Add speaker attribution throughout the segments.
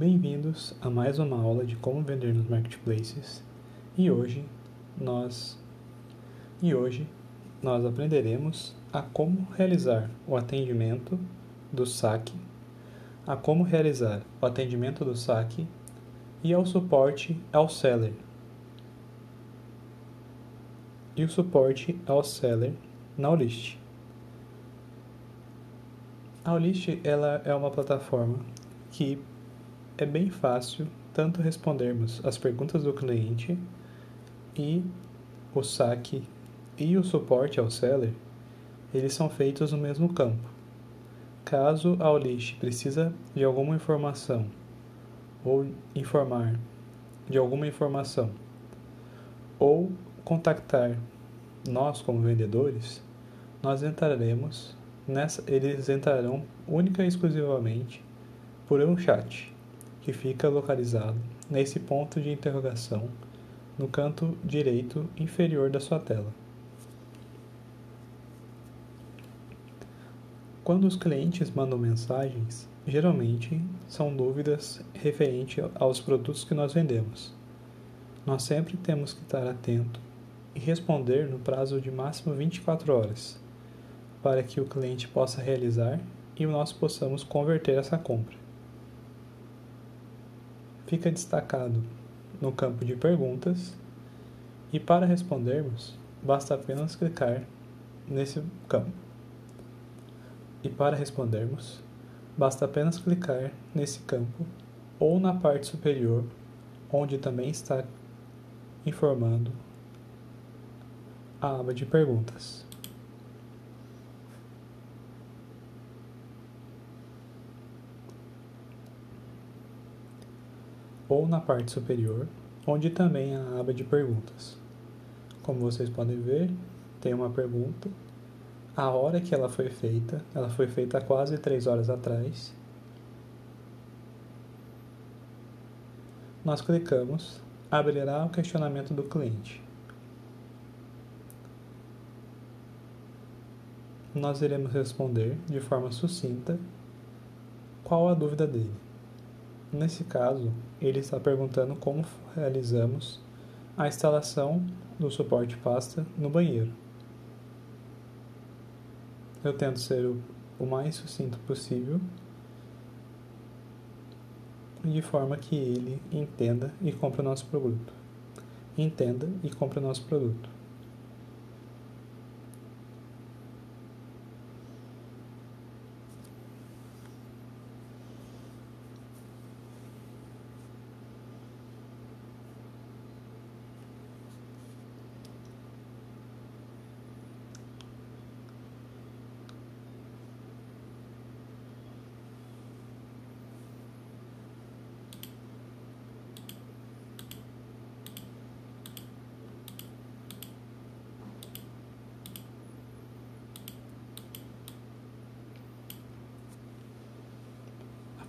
Speaker 1: Bem-vindos a mais uma aula de como vender nos marketplaces. E hoje nós e hoje nós aprenderemos a como realizar o atendimento do saque, a como realizar o atendimento do saque e ao suporte ao seller. E o suporte ao seller na Olist. A Olist ela é uma plataforma que é bem fácil tanto respondermos as perguntas do cliente e o saque e o suporte ao seller, eles são feitos no mesmo campo. Caso a Olist precisa de alguma informação ou informar de alguma informação ou contactar nós como vendedores, nós entraremos nessa, eles entrarão única e exclusivamente por um chat que fica localizado nesse ponto de interrogação no canto direito inferior da sua tela. Quando os clientes mandam mensagens, geralmente são dúvidas referentes aos produtos que nós vendemos. Nós sempre temos que estar atento e responder no prazo de máximo 24 horas, para que o cliente possa realizar e nós possamos converter essa compra. Fica destacado no campo de perguntas e para respondermos, basta apenas clicar nesse campo. E para respondermos, basta apenas clicar nesse campo ou na parte superior, onde também está informando a aba de perguntas. Ou na parte superior, onde também há a aba de perguntas. Como vocês podem ver, tem uma pergunta a hora que ela foi feita, ela foi feita há quase três horas atrás. Nós clicamos, abrirá o questionamento do cliente. Nós iremos responder de forma sucinta qual a dúvida dele. Nesse caso, ele está perguntando como realizamos a instalação do suporte pasta no banheiro. Eu tento ser o, mais sucinto possível, de forma que ele entenda e compre o nosso produto. Entenda e compre o nosso produto.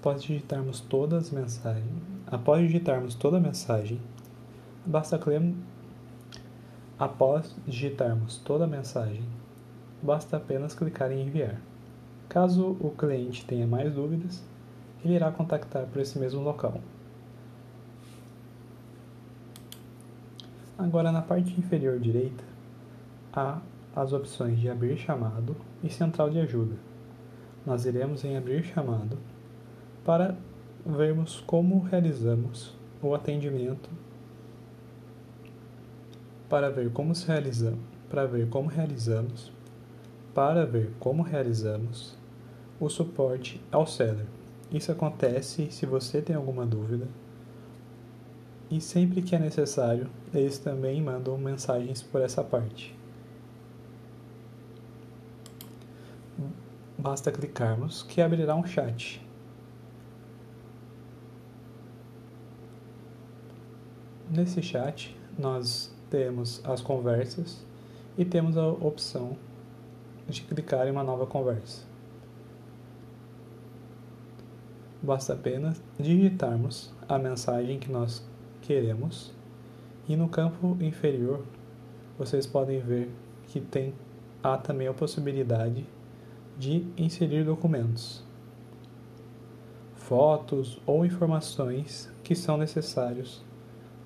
Speaker 1: Após digitarmos todas as mensagens, após digitarmos toda a mensagem, basta clicar após digitarmos toda a mensagem, basta apenas clicar em enviar. Caso o cliente tenha mais dúvidas, ele irá contactar por esse mesmo local. Agora na parte inferior direita há as opções de abrir chamado e central de ajuda. Nós iremos em abrir chamado para vermos como realizamos o atendimento, para ver como se realiza, para ver como realizamos, para ver como realizamos o suporte ao seller. Isso acontece se você tem alguma dúvida. E sempre que é necessário, eles também mandam mensagens por essa parte. Basta clicarmos que abrirá um chat Nesse chat, nós temos as conversas e temos a opção de clicar em uma nova conversa. Basta apenas digitarmos a mensagem que nós queremos e no campo inferior vocês podem ver que tem há também a possibilidade de inserir documentos. fotos ou informações que são necessários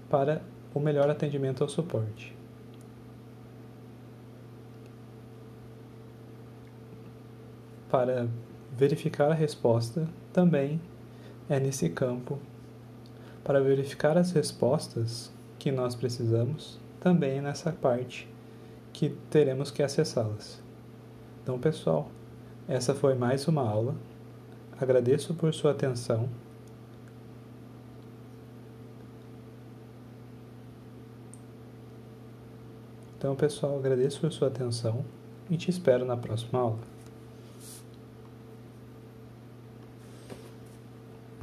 Speaker 1: para o melhor atendimento ao suporte. Para verificar a resposta, também é nesse campo. Para verificar as respostas que nós precisamos, também é nessa parte que teremos que acessá-las. Então, pessoal, essa foi mais uma aula. Agradeço por sua atenção. Então, pessoal, agradeço por sua atenção e te espero na próxima aula.